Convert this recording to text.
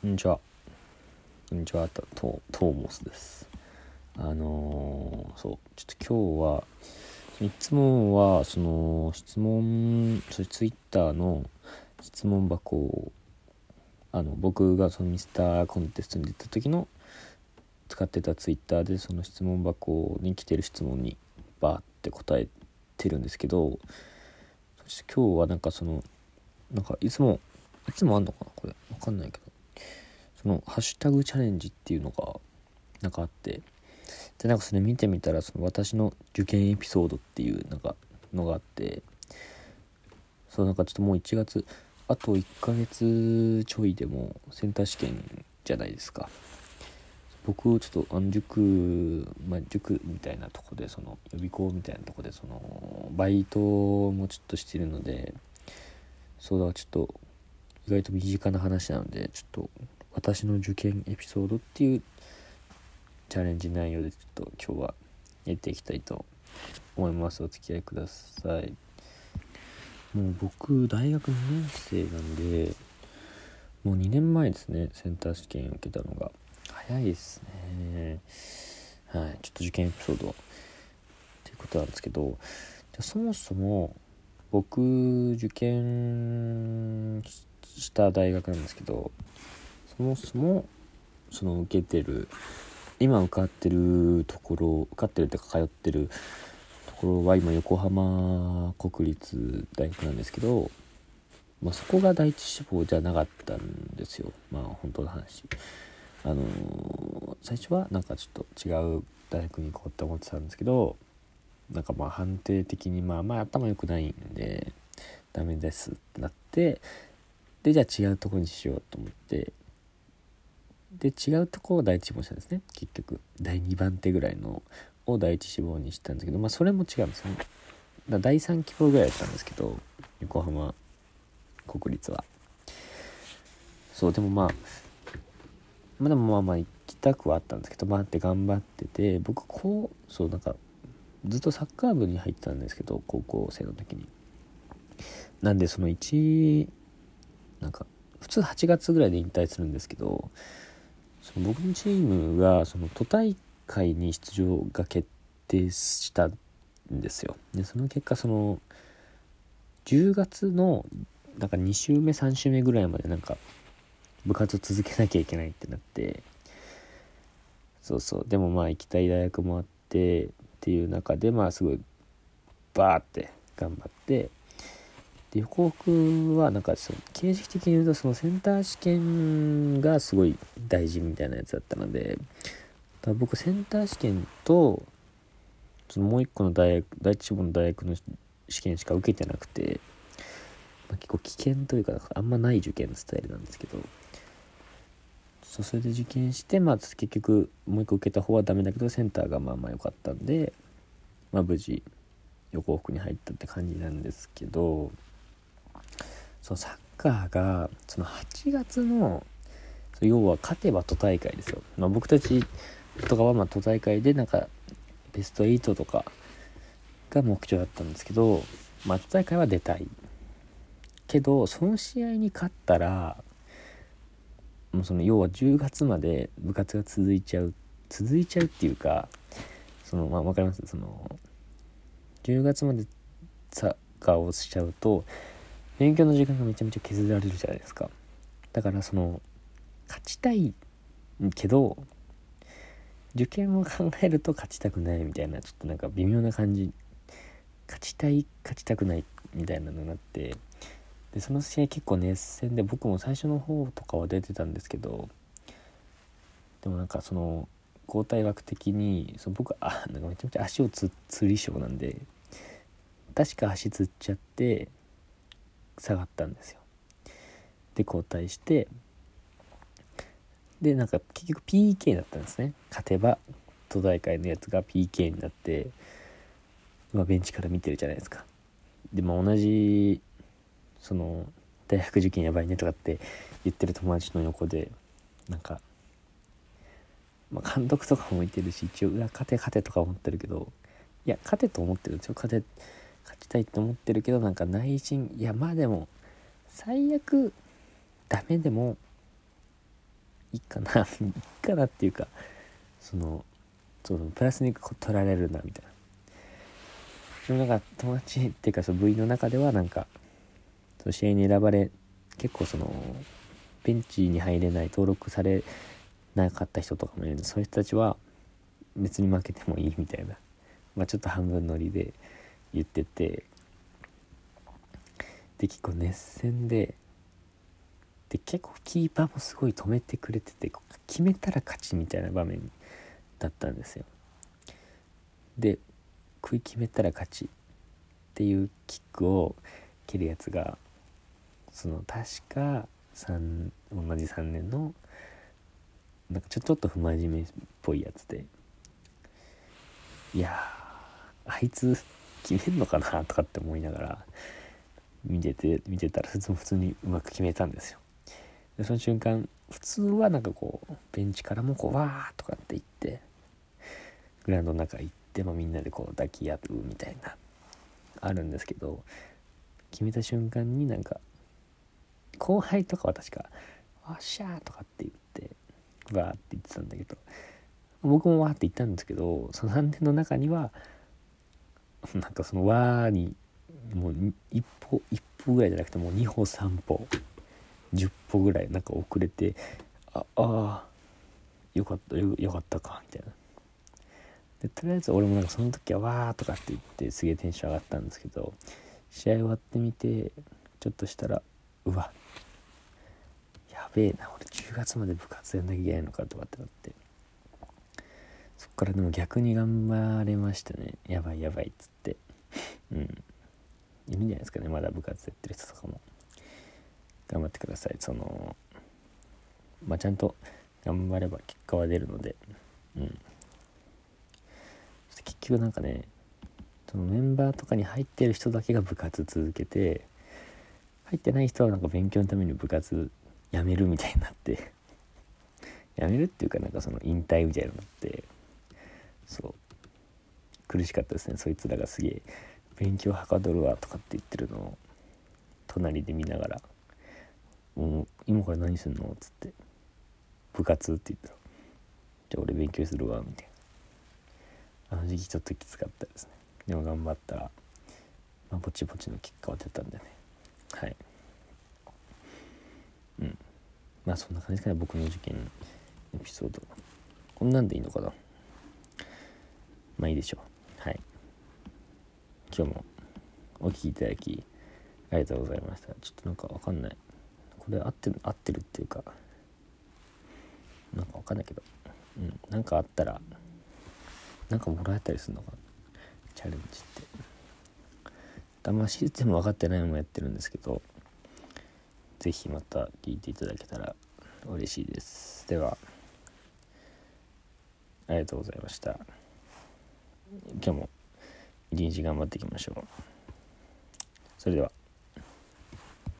こんにちは。こんにちは。トトーモスです。あのーそう、ちょっと今日はいつもはその質問、それツイッターの質問箱をあの僕がそのミスターコンテストに出た時の使ってたツイッターでその質問箱に来てる質問にバーって答えてるんですけど、そして今日はなんかそのなんかいつもいつもあんのかな？これわかんないけどそのハッシュタグチャレンジっていうのがなんかあってでなんかそれ見てみたらその私の受験エピソードっていうなんかのがあってそうなんかちょっともう1月あと1ヶ月ちょいでもセンター試験じゃないですか。僕ちょっとあの塾まあ塾みたいなとこでその予備校みたいなとこでそのバイトもちょっとしてるのでそうだちょっと意外と身近な話なのでちょっと私の受験エピソードっていうチャレンジ内容でちょっと今日はやっていきたいと思います。お付き合いください。もう僕大学2年生なんでもう2年前ですねセンター試験受けたのが。早いですね。はいちょっと受験エピソードっていうことなんですけどじゃそもそも僕受験した大学なんですけどそもそもその受けてる今受かってるところ受かってるってか通ってるところは今横浜国立大学なんですけど、まあ、そこが第一志望じゃなかったんですよ。まあ本当の話。あのー最初はなんかちょっと違う大学に行こうって思ってたんですけどなんかまあ判定的にまあまあ頭良くないんでダメですってなってでじゃあ違うとこにしようと思ってで違うとこを第一志望したんですね。結局第2番手ぐらいのを第一志望にしたんですけどまあそれも違うんですよね。だ第3希望ぐらいだったんですけど横浜国立は。そうでもまあまあでもまあまあ行きたくはあったんですけどまあって頑張ってて僕こうそうなんかずっとサッカー部に入ってたんですけど高校生の時に。なんでその1なんか普通8月ぐらいで引退するんですけどその僕のチームがその都大会に出場が決定したんですよ。でその結果その10月のなんか2週目3週目ぐらいまでなんか部活を続けなきゃいけないってなってそうそう。でもまあ行きたい大学もあってっていう中でまあすごいバーって頑張ってで横北はなんかその形式的に言うとそのセンター試験がすごい大事みたいなやつだったのでだ僕センター試験とそのもう一個の大学第一志望の大学の試験しか受けてなくて、まあ、結構危険というかあんまない受験のスタイルなんですけどそうそれで受験してまあ結局もう一個受けた方はダメだけどセンターがまあまあ良かったんでまあ無事横北に入ったって感じなんですけどそのサッカーがその8月の要は勝てば都大会ですよ、まあ、僕たちとかはま都大会でなんかベスト8とかが目標だったんですけど、まあ、都大会は出たい。けどその試合に勝ったらもうその要は10月まで部活が続いちゃう続いちゃうっていうかそのまあ分かります？その10月までサッカーをしちゃうと勉強の時間がめちゃめちゃ削られるじゃないですか。だからその勝ちたいけど受験を考えると勝ちたくないみたいなちょっとなんか微妙な感じ。勝ちたい勝ちたくないみたいなのになってでその試合結構熱戦で僕も最初の方とかは出てたんですけどでもなんかその交代枠的にその僕あなんかめちゃめちゃ足をつつり症なんで確か足つっちゃって下がったんですよ。で交代してでなんか結局 PK だったんですね。勝てば都大会のやつが PK になって、まあ、ベンチから見てるじゃないですか。でまあ同じその大学受験やばいねとかって言ってる友達の横でなんか、まあ、監督とかもいてるし一応うわ勝て勝てとか思ってるけどいや勝てと思ってるんですよ。勝て勝ちたいって思ってるけどなんか内心いやまあでも最悪ダメでもいいかないいかなっていうかそのそのプラスに取られるなみたいなそのなんか友達っていうかその部員の中ではなんかその試合に選ばれ結構そのベンチに入れない登録されなかった人とかもいるんでそういう人たちは別に負けてもいいみたいな、まあ、ちょっと半分乗りで。言ってて。で結構熱戦で。で結構キーパーもすごい止めてくれてて決めたら勝ちみたいな場面だったんですよ。で食い決めたら勝ち。っていうキックを蹴るやつがその確か3同じ3年のなんかちょちょっと不真面目っぽいやつで。いやあいつ決めんのかなとかって思いながら見てて見てたら普通にうまく決めたんですよ。でその瞬間普通はなんかこうベンチからもこうわーとかって言ってグラウンドの中行って、まあ、みんなでこう抱き合うみたいなあるんですけど決めた瞬間になんか後輩とかは確か「わっしゃー」とかって言ってわーって言ってたんだけど僕もわーって言ったんですけどその3年の中には なんかそのわにもう一歩一歩ぐらいじゃなくてもう2歩3歩10歩ぐらいなんか遅れてああよかったよよかったかみたいな。でとりあえず俺もなんかその時はわーとかって言ってすげえテンション上がったんですけど試合終わってみてちょっとしたらうわやべえな俺10月まで部活やんなきゃいけないのかとかってなって。そっからでも逆に頑張れましたね。やばいやばいっつって。うん。いるんじゃないですかね。まだ部活やってる人とかも。頑張ってください。そのまあちゃんと頑張れば結果は出るので。うん。結局なんかねそのメンバーとかに入ってる人だけが部活続けて入ってない人はなんか勉強のために部活やめるみたいになって。やめるっていうかなんかその引退みたいになって。そう。苦しかったですね。そいつらがすげえ勉強はかどるわとかって言ってるのを隣で見ながら「もう今から何すんの?」っつって「部活?」って言ったら「じゃあ俺勉強するわ」みたいな。あの時期ちょっときつかったですね。でも頑張ったら、まあ、ぼちぼちの結果は出たんでね。はい。うん。まあそんな感じかね僕の受験エピソード。こんなんでいいのかな。まあいいでしょう。はい。今日もお聴きいただきありがとうございました。ちょっとなんかわかんない。これ合ってる合ってるっていうかなんかわかんないけど。うんなんかあったらなんかもらえたりするのかな。チャレンジって。あんまシステム分かってないのもやってるんですけど是非また聞いていただけたら嬉しいです。ではありがとうございました。今日も一日頑張っていきましょう。それでは。